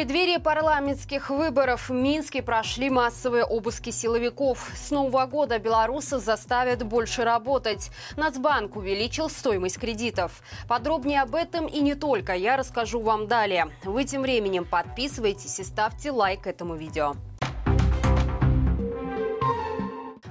преддверии парламентских выборов в Минске прошли массовые обыски силовиков. С Нового года белорусов заставят больше работать. Нацбанк увеличил стоимость кредитов. Подробнее об этом и не только я расскажу вам далее. Вы тем временем подписывайтесь и ставьте лайк этому видео.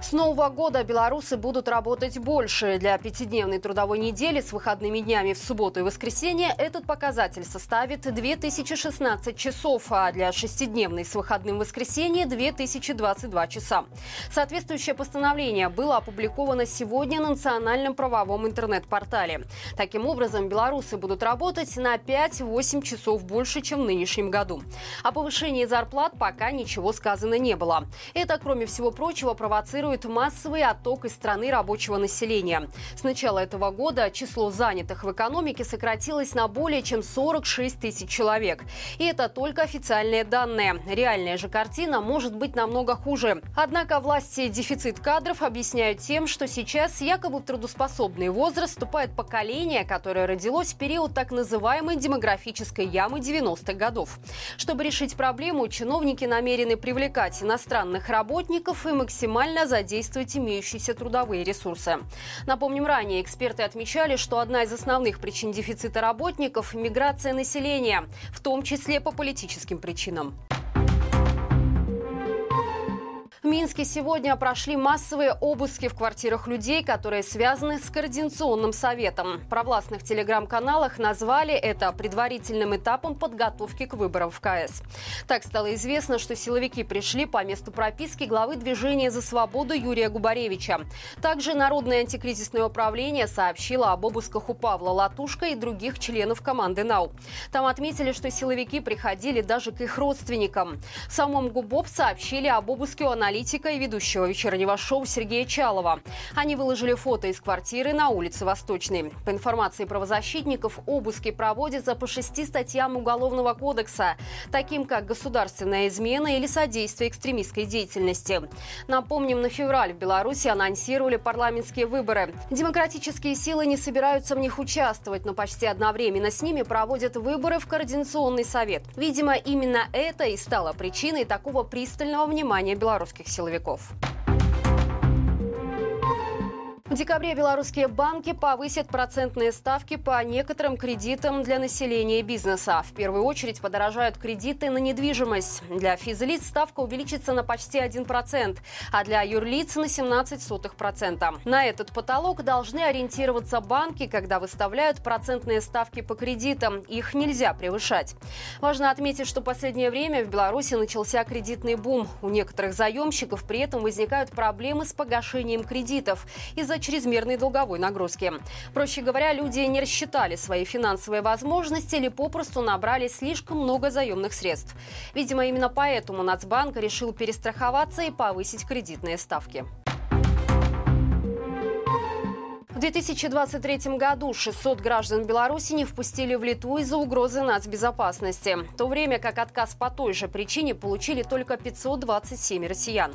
С нового года белорусы будут работать больше. Для пятидневной трудовой недели с выходными днями в субботу и воскресенье этот показатель составит 2016 часов, а для шестидневной с выходным воскресенье 2022 часа. Соответствующее постановление было опубликовано сегодня на национальном правовом интернет-портале. Таким образом, белорусы будут работать на 5-8 часов больше, чем в нынешнем году. О повышении зарплат пока ничего сказано не было. Это, кроме всего прочего, провоцирует происходит массовый отток из страны рабочего населения. С начала этого года число занятых в экономике сократилось на более чем 46 тысяч человек. И это только официальные данные. Реальная же картина может быть намного хуже. Однако власти дефицит кадров объясняют тем, что сейчас якобы в трудоспособный возраст вступает поколение, которое родилось в период так называемой демографической ямы 90-х годов. Чтобы решить проблему, чиновники намерены привлекать иностранных работников и максимально задействовать задействовать имеющиеся трудовые ресурсы. Напомним, ранее эксперты отмечали, что одна из основных причин дефицита работников – миграция населения, в том числе по политическим причинам. Минске сегодня прошли массовые обыски в квартирах людей, которые связаны с Координационным советом. В провластных телеграм-каналах назвали это предварительным этапом подготовки к выборам в КС. Так стало известно, что силовики пришли по месту прописки главы движения «За свободу» Юрия Губаревича. Также Народное антикризисное управление сообщило об обысках у Павла Латушка и других членов команды НАУ. Там отметили, что силовики приходили даже к их родственникам. В самом ГУБОП сообщили об обыске у аналитика и ведущего вечернего шоу Сергея Чалова. Они выложили фото из квартиры на улице Восточной. По информации правозащитников, обыски проводятся по шести статьям Уголовного кодекса, таким как государственная измена или содействие экстремистской деятельности. Напомним, на февраль в Беларуси анонсировали парламентские выборы. Демократические силы не собираются в них участвовать, но почти одновременно с ними проводят выборы в Координационный совет. Видимо, именно это и стало причиной такого пристального внимания белорусских силовиков. В декабре белорусские банки повысят процентные ставки по некоторым кредитам для населения и бизнеса. В первую очередь подорожают кредиты на недвижимость. Для физлиц ставка увеличится на почти 1%, а для юрлиц на 17%. На этот потолок должны ориентироваться банки, когда выставляют процентные ставки по кредитам. Их нельзя превышать. Важно отметить, что в последнее время в Беларуси начался кредитный бум. У некоторых заемщиков при этом возникают проблемы с погашением кредитов из-за чрезмерной долговой нагрузки. Проще говоря, люди не рассчитали свои финансовые возможности или попросту набрали слишком много заемных средств. Видимо, именно поэтому Нацбанк решил перестраховаться и повысить кредитные ставки. В 2023 году 600 граждан Беларуси не впустили в Литву из-за угрозы нацбезопасности, в то время как отказ по той же причине получили только 527 россиян.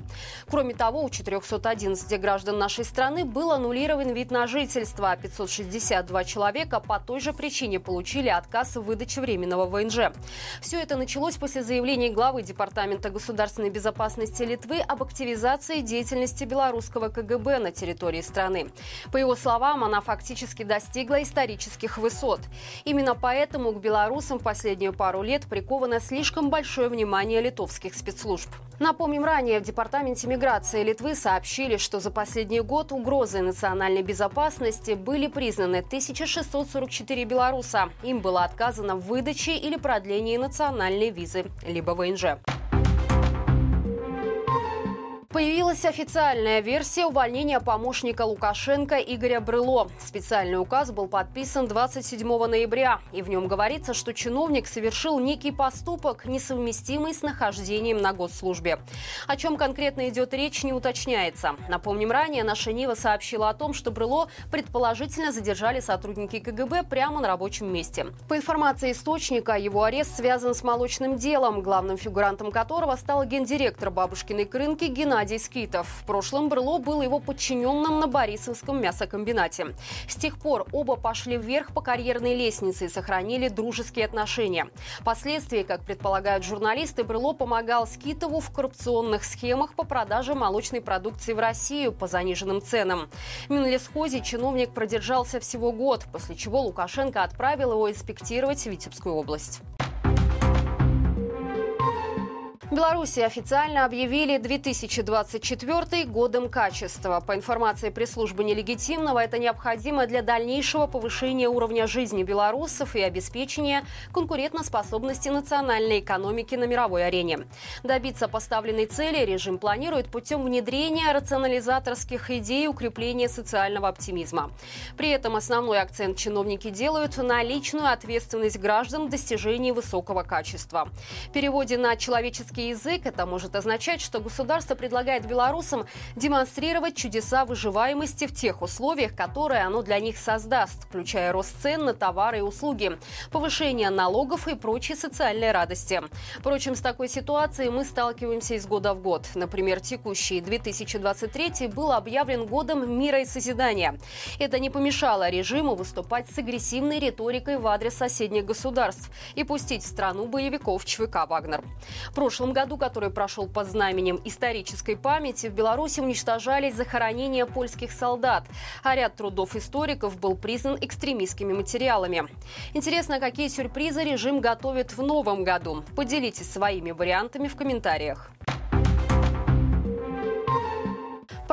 Кроме того, у 411 граждан нашей страны был аннулирован вид на жительство, а 562 человека по той же причине получили отказ в выдаче временного ВНЖ. Все это началось после заявления главы Департамента государственной безопасности Литвы об активизации деятельности белорусского КГБ на территории страны. По его словам, словам, она фактически достигла исторических высот. Именно поэтому к белорусам в последнюю пару лет приковано слишком большое внимание литовских спецслужб. Напомним, ранее в Департаменте миграции Литвы сообщили, что за последний год угрозой национальной безопасности были признаны 1644 белоруса. Им было отказано в выдаче или продлении национальной визы, либо ВНЖ. Появилась официальная версия увольнения помощника Лукашенко Игоря Брыло. Специальный указ был подписан 27 ноября, и в нем говорится, что чиновник совершил некий поступок, несовместимый с нахождением на госслужбе. О чем конкретно идет речь, не уточняется. Напомним, ранее наша Нива сообщила о том, что Брыло предположительно задержали сотрудники КГБ прямо на рабочем месте. По информации источника, его арест связан с молочным делом, главным фигурантом которого стал гендиректор бабушкиной крынки Геннадий Геннадий Скитов. В прошлом Брыло был его подчиненным на Борисовском мясокомбинате. С тех пор оба пошли вверх по карьерной лестнице и сохранили дружеские отношения. Впоследствии, как предполагают журналисты, Брыло помогал Скитову в коррупционных схемах по продаже молочной продукции в Россию по заниженным ценам. В Минлесхозе чиновник продержался всего год, после чего Лукашенко отправил его инспектировать Витебскую область. Беларуси официально объявили 2024 годом качества. По информации пресс-службы нелегитимного, это необходимо для дальнейшего повышения уровня жизни белорусов и обеспечения конкурентоспособности национальной экономики на мировой арене. Добиться поставленной цели режим планирует путем внедрения рационализаторских идей укрепления социального оптимизма. При этом основной акцент чиновники делают на личную ответственность граждан в достижении высокого качества. В переводе на человеческие язык, это может означать, что государство предлагает белорусам демонстрировать чудеса выживаемости в тех условиях, которые оно для них создаст, включая рост цен на товары и услуги, повышение налогов и прочие социальные радости. Впрочем, с такой ситуацией мы сталкиваемся из года в год. Например, текущий 2023 был объявлен годом мира и созидания. Это не помешало режиму выступать с агрессивной риторикой в адрес соседних государств и пустить в страну боевиков ЧВК «Вагнер». В прошлом году, который прошел под знаменем исторической памяти, в Беларуси уничтожались захоронения польских солдат, а ряд трудов историков был признан экстремистскими материалами. Интересно, какие сюрпризы режим готовит в новом году? Поделитесь своими вариантами в комментариях.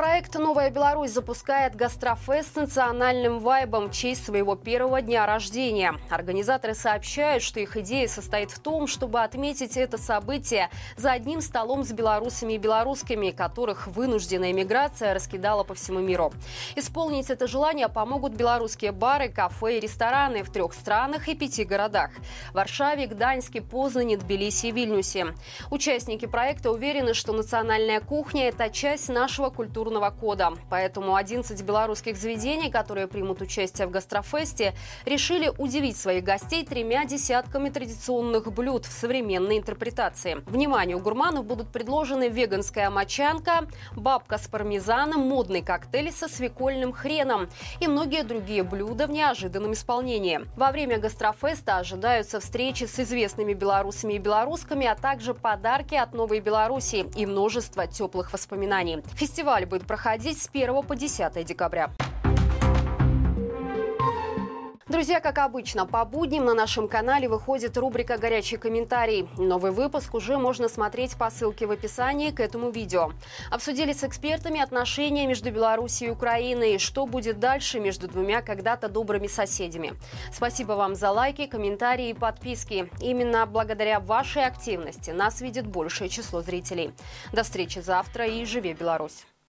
Проект «Новая Беларусь» запускает гастрофест с национальным вайбом в честь своего первого дня рождения. Организаторы сообщают, что их идея состоит в том, чтобы отметить это событие за одним столом с белорусами и белорусскими, которых вынужденная миграция раскидала по всему миру. Исполнить это желание помогут белорусские бары, кафе и рестораны в трех странах и пяти городах – Варшаве, Гданьске, Познане, Тбилиси и Вильнюсе. Участники проекта уверены, что национальная кухня – это часть нашего культурного культурного кода. Поэтому 11 белорусских заведений, которые примут участие в гастрофесте, решили удивить своих гостей тремя десятками традиционных блюд в современной интерпретации. Вниманию гурманов будут предложены веганская мочанка, бабка с пармезаном, модный коктейль со свекольным хреном и многие другие блюда в неожиданном исполнении. Во время гастрофеста ожидаются встречи с известными белорусами и белорусками, а также подарки от Новой Беларуси и множество теплых воспоминаний. Фестиваль будет проходить с 1 по 10 декабря. Друзья, как обычно, по будням на нашем канале выходит рубрика «Горячий комментарий». Новый выпуск уже можно смотреть по ссылке в описании к этому видео. Обсудили с экспертами отношения между Беларусью и Украиной и что будет дальше между двумя когда-то добрыми соседями. Спасибо вам за лайки, комментарии и подписки. Именно благодаря вашей активности нас видит большее число зрителей. До встречи завтра и живи Беларусь!